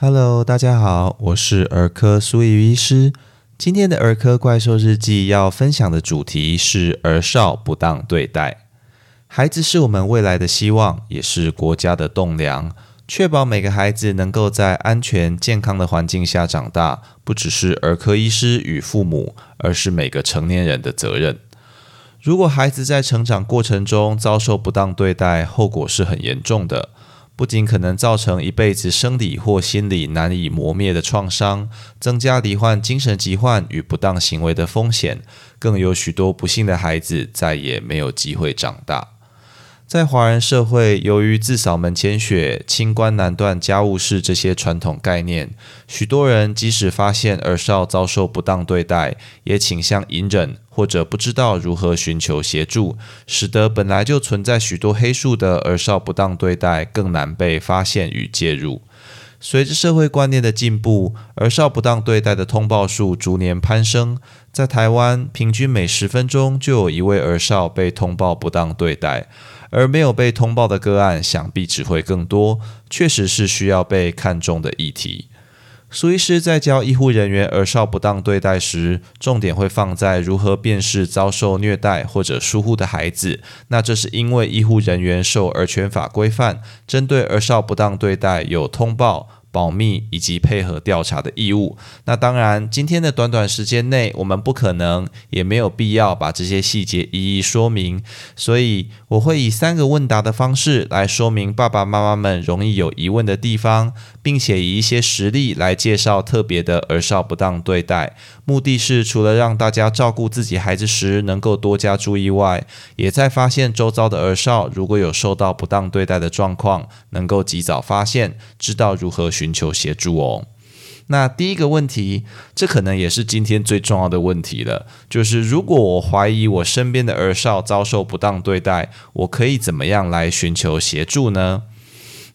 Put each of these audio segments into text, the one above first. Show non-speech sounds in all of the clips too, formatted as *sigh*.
Hello，大家好，我是儿科苏怡医师。今天的儿科怪兽日记要分享的主题是儿少不当对待。孩子是我们未来的希望，也是国家的栋梁。确保每个孩子能够在安全健康的环境下长大，不只是儿科医师与父母，而是每个成年人的责任。如果孩子在成长过程中遭受不当对待，后果是很严重的。不仅可能造成一辈子生理或心理难以磨灭的创伤，增加罹患精神疾患与不当行为的风险，更有许多不幸的孩子再也没有机会长大。在华人社会，由于自扫门前雪、清官难断家务事这些传统概念，许多人即使发现儿少遭受不当对待，也倾向隐忍，或者不知道如何寻求协助，使得本来就存在许多黑数的儿少不当对待更难被发现与介入。随着社会观念的进步，儿少不当对待的通报数逐年攀升。在台湾，平均每十分钟就有一位儿少被通报不当对待，而没有被通报的个案，想必只会更多。确实是需要被看重的议题。苏医师在教医护人员儿少不当对待时，重点会放在如何辨识遭受虐待或者疏忽的孩子。那这是因为医护人员受儿权法规范，针对儿少不当对待有通报。保密以及配合调查的义务。那当然，今天的短短时间内，我们不可能也没有必要把这些细节一一说明。所以，我会以三个问答的方式来说明爸爸妈妈们容易有疑问的地方，并且以一些实例来介绍特别的儿少不当对待。目的是除了让大家照顾自己孩子时能够多加注意外，也在发现周遭的儿少如果有受到不当对待的状况，能够及早发现，知道如何。寻寻求协助哦。那第一个问题，这可能也是今天最重要的问题了，就是如果我怀疑我身边的儿少遭受不当对待，我可以怎么样来寻求协助呢？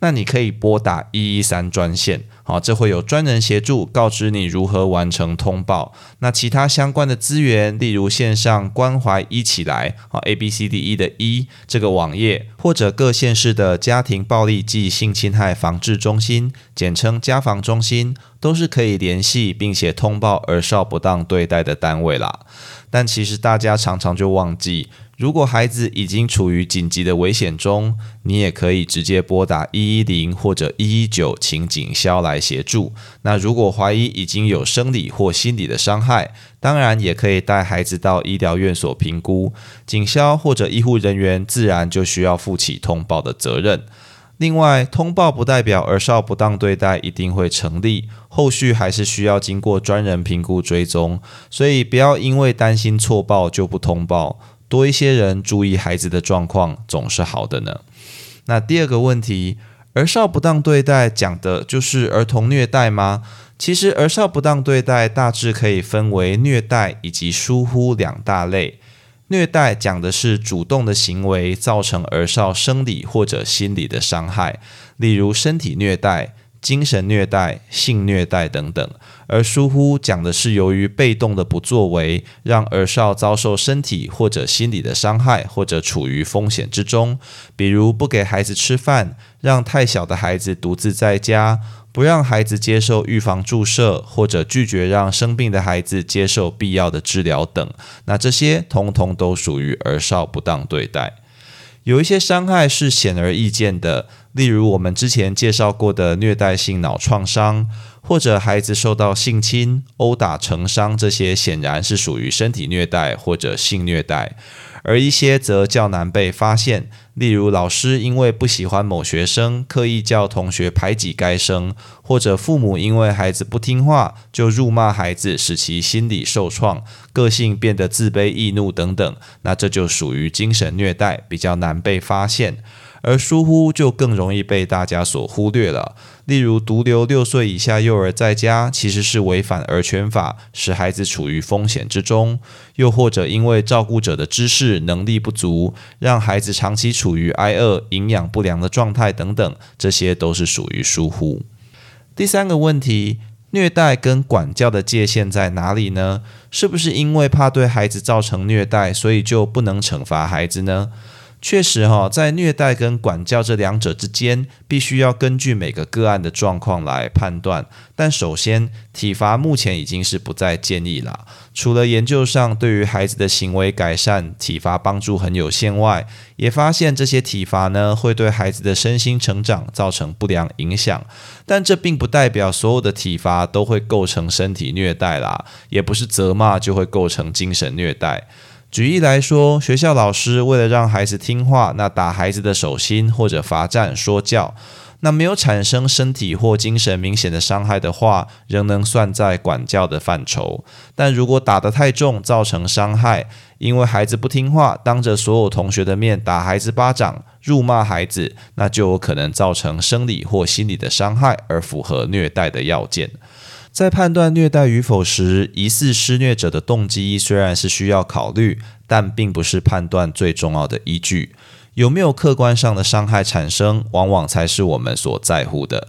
那你可以拨打一一三专线。好，这会有专人协助，告知你如何完成通报。那其他相关的资源，例如线上关怀一起来，好 A B C D E 的一这个网页，或者各县市的家庭暴力及性侵害防治中心，简称家防中心，都是可以联系并且通报儿少不当对待的单位啦。但其实大家常常就忘记。如果孩子已经处于紧急的危险中，你也可以直接拨打一一零或者一一九，请警消来协助。那如果怀疑已经有生理或心理的伤害，当然也可以带孩子到医疗院所评估。警消或者医护人员自然就需要负起通报的责任。另外，通报不代表儿少不当对待一定会成立，后续还是需要经过专人评估追踪。所以不要因为担心错报就不通报。多一些人注意孩子的状况，总是好的呢。那第二个问题，儿少不当对待讲的就是儿童虐待吗？其实儿少不当对待大致可以分为虐待以及疏忽两大类。虐待讲的是主动的行为造成儿少生理或者心理的伤害，例如身体虐待。精神虐待、性虐待等等，而疏忽讲的是由于被动的不作为，让儿少遭受身体或者心理的伤害，或者处于风险之中。比如不给孩子吃饭，让太小的孩子独自在家，不让孩子接受预防注射，或者拒绝让生病的孩子接受必要的治疗等。那这些通通都属于儿少不当对待。有一些伤害是显而易见的。例如我们之前介绍过的虐待性脑创伤，或者孩子受到性侵、殴打成伤，这些显然是属于身体虐待或者性虐待。而一些则较难被发现，例如老师因为不喜欢某学生，刻意叫同学排挤该生，或者父母因为孩子不听话就辱骂孩子，使其心理受创，个性变得自卑易怒等等，那这就属于精神虐待，比较难被发现。而疏忽就更容易被大家所忽略了。例如，独留六岁以下幼儿在家，其实是违反儿权法，使孩子处于风险之中；又或者因为照顾者的知识能力不足，让孩子长期处于挨饿、营养不良的状态等等，这些都是属于疏忽。第三个问题，虐待跟管教的界限在哪里呢？是不是因为怕对孩子造成虐待，所以就不能惩罚孩子呢？确实哈，在虐待跟管教这两者之间，必须要根据每个个案的状况来判断。但首先，体罚目前已经是不再建议了。除了研究上对于孩子的行为改善，体罚帮助很有限外，也发现这些体罚呢会对孩子的身心成长造成不良影响。但这并不代表所有的体罚都会构成身体虐待啦，也不是责骂就会构成精神虐待。举例来说，学校老师为了让孩子听话，那打孩子的手心或者罚站说教，那没有产生身体或精神明显的伤害的话，仍能算在管教的范畴。但如果打得太重，造成伤害，因为孩子不听话，当着所有同学的面打孩子巴掌、辱骂孩子，那就有可能造成生理或心理的伤害，而符合虐待的要件。在判断虐待与否时，疑似施虐者的动机虽然是需要考虑，但并不是判断最重要的依据。有没有客观上的伤害产生，往往才是我们所在乎的。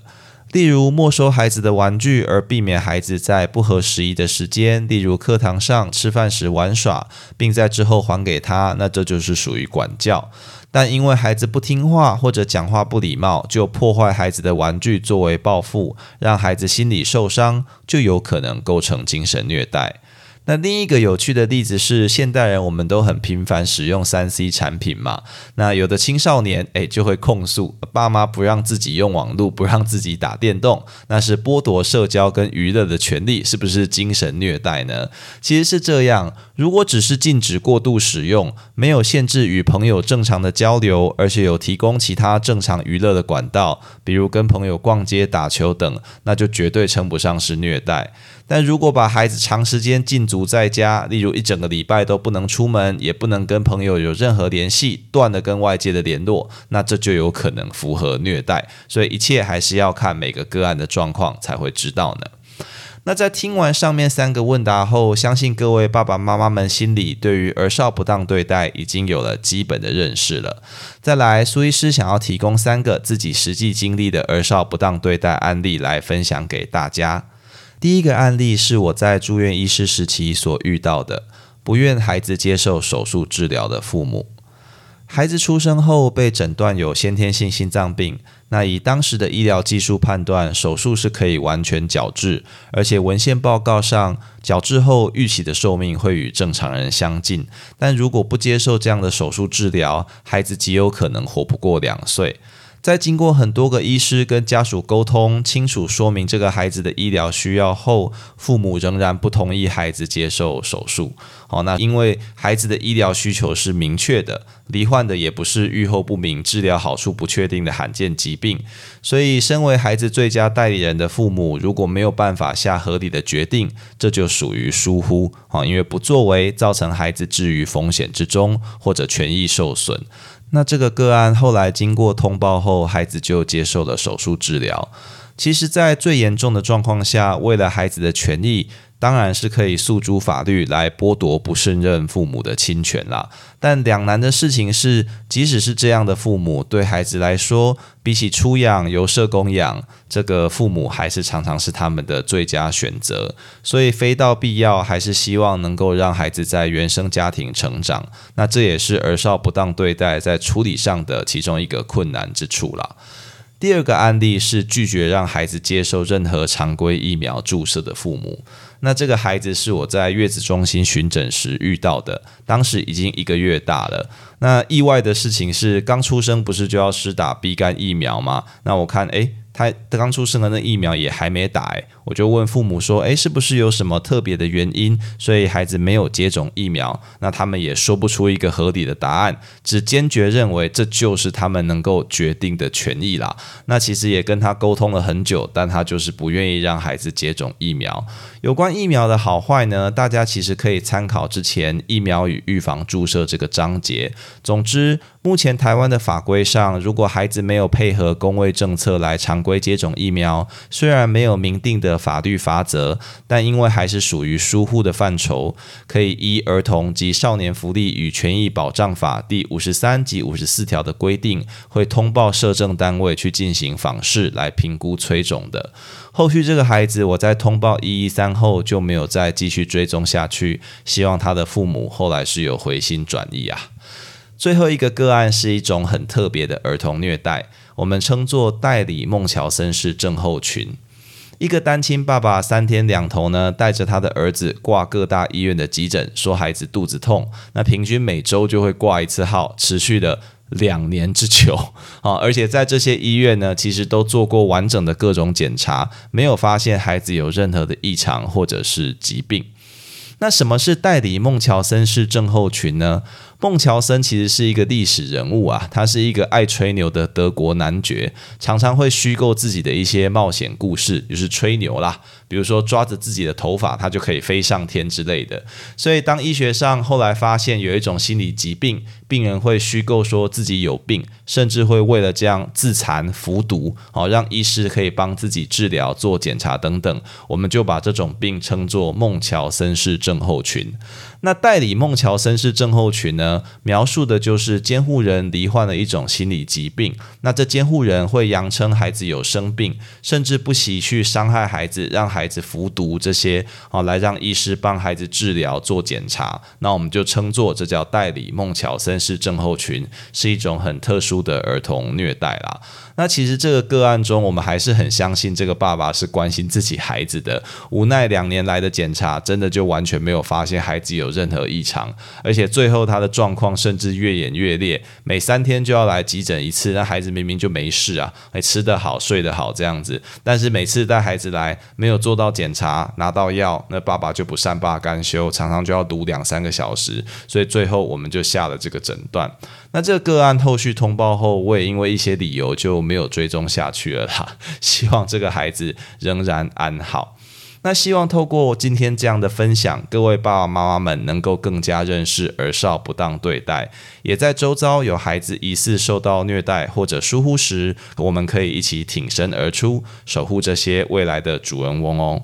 例如，没收孩子的玩具，而避免孩子在不合时宜的时间，例如课堂上吃饭时玩耍，并在之后还给他，那这就是属于管教。但因为孩子不听话或者讲话不礼貌，就破坏孩子的玩具作为报复，让孩子心理受伤，就有可能构成精神虐待。那另一个有趣的例子是，现代人我们都很频繁使用三 C 产品嘛。那有的青少年诶就会控诉爸妈不让自己用网络，不让自己打电动，那是剥夺社交跟娱乐的权利，是不是精神虐待呢？其实是这样，如果只是禁止过度使用，没有限制与朋友正常的交流，而且有提供其他正常娱乐的管道，比如跟朋友逛街、打球等，那就绝对称不上是虐待。但如果把孩子长时间禁足在家，例如一整个礼拜都不能出门，也不能跟朋友有任何联系，断了跟外界的联络，那这就有可能符合虐待。所以一切还是要看每个个案的状况才会知道呢。那在听完上面三个问答后，相信各位爸爸妈妈们心里对于儿少不当对待已经有了基本的认识了。再来，苏医师想要提供三个自己实际经历的儿少不当对待案例来分享给大家。第一个案例是我在住院医师时期所遇到的，不愿孩子接受手术治疗的父母。孩子出生后被诊断有先天性心脏病，那以当时的医疗技术判断，手术是可以完全矫治，而且文献报告上矫治后预期的寿命会与正常人相近。但如果不接受这样的手术治疗，孩子极有可能活不过两岁。在经过很多个医师跟家属沟通，清楚说明这个孩子的医疗需要后，父母仍然不同意孩子接受手术。好，那因为孩子的医疗需求是明确的，罹患的也不是预后不明、治疗好处不确定的罕见疾病，所以身为孩子最佳代理人的父母，如果没有办法下合理的决定，这就属于疏忽。啊，因为不作为，造成孩子置于风险之中，或者权益受损。那这个个案后来经过通报后，孩子就接受了手术治疗。其实，在最严重的状况下，为了孩子的权益。当然是可以诉诸法律来剥夺不胜任父母的侵权啦。但两难的事情是，即使是这样的父母，对孩子来说，比起出养由社工养，这个父母还是常常是他们的最佳选择。所以，非到必要，还是希望能够让孩子在原生家庭成长。那这也是儿少不当对待在处理上的其中一个困难之处啦。第二个案例是拒绝让孩子接受任何常规疫苗注射的父母。那这个孩子是我在月子中心巡诊时遇到的，当时已经一个月大了。那意外的事情是，刚出生不是就要施打 B 肝疫苗吗？那我看，诶。他刚出生的那疫苗也还没打，诶，我就问父母说，诶，是不是有什么特别的原因，所以孩子没有接种疫苗？那他们也说不出一个合理的答案，只坚决认为这就是他们能够决定的权益啦。那其实也跟他沟通了很久，但他就是不愿意让孩子接种疫苗。有关疫苗的好坏呢，大家其实可以参考之前疫苗与预防注射这个章节。总之，目前台湾的法规上，如果孩子没有配合公卫政策来常规接种疫苗，虽然没有明定的的法律法则，但因为还是属于疏忽的范畴，可以依《儿童及少年福利与权益保障法》第五十三及五十四条的规定，会通报社政单位去进行访视来评估催种的。后续这个孩子，我在通报一一三后就没有再继续追踪下去，希望他的父母后来是有回心转意啊。最后一个个案是一种很特别的儿童虐待，我们称作代理孟乔森氏症候群。一个单亲爸爸三天两头呢，带着他的儿子挂各大医院的急诊，说孩子肚子痛，那平均每周就会挂一次号，持续的两年之久 *laughs* 啊！而且在这些医院呢，其实都做过完整的各种检查，没有发现孩子有任何的异常或者是疾病。那什么是代理孟乔森氏症候群呢？孟乔森其实是一个历史人物啊，他是一个爱吹牛的德国男爵，常常会虚构自己的一些冒险故事，就是吹牛啦。比如说抓着自己的头发，他就可以飞上天之类的。所以当医学上后来发现有一种心理疾病，病人会虚构说自己有病，甚至会为了这样自残服毒，好让医师可以帮自己治疗、做检查等等，我们就把这种病称作孟乔森氏症候群。那代理孟乔森氏症候群呢？描述的就是监护人罹患了一种心理疾病。那这监护人会扬称孩子有生病，甚至不惜去伤害孩子，让孩子服毒这些啊，来让医师帮孩子治疗、做检查。那我们就称作这叫代理孟乔森是症候群，是一种很特殊的儿童虐待啦。那其实这个个案中，我们还是很相信这个爸爸是关心自己孩子的。无奈两年来的检查，真的就完全没有发现孩子有任何异常，而且最后他的状况甚至越演越烈，每三天就要来急诊一次。那孩子明明就没事啊，还吃得好、睡得好这样子，但是每次带孩子来，没有做到检查、拿到药，那爸爸就不善罢甘休，常常就要读两三个小时。所以最后我们就下了这个诊断。那这个个案后续通报后，我也因为一些理由就没有追踪下去了啦。*laughs* 希望这个孩子仍然安好。那希望透过今天这样的分享，各位爸爸妈妈们能够更加认识儿少不当对待，也在周遭有孩子疑似受到虐待或者疏忽时，我们可以一起挺身而出，守护这些未来的主人翁哦。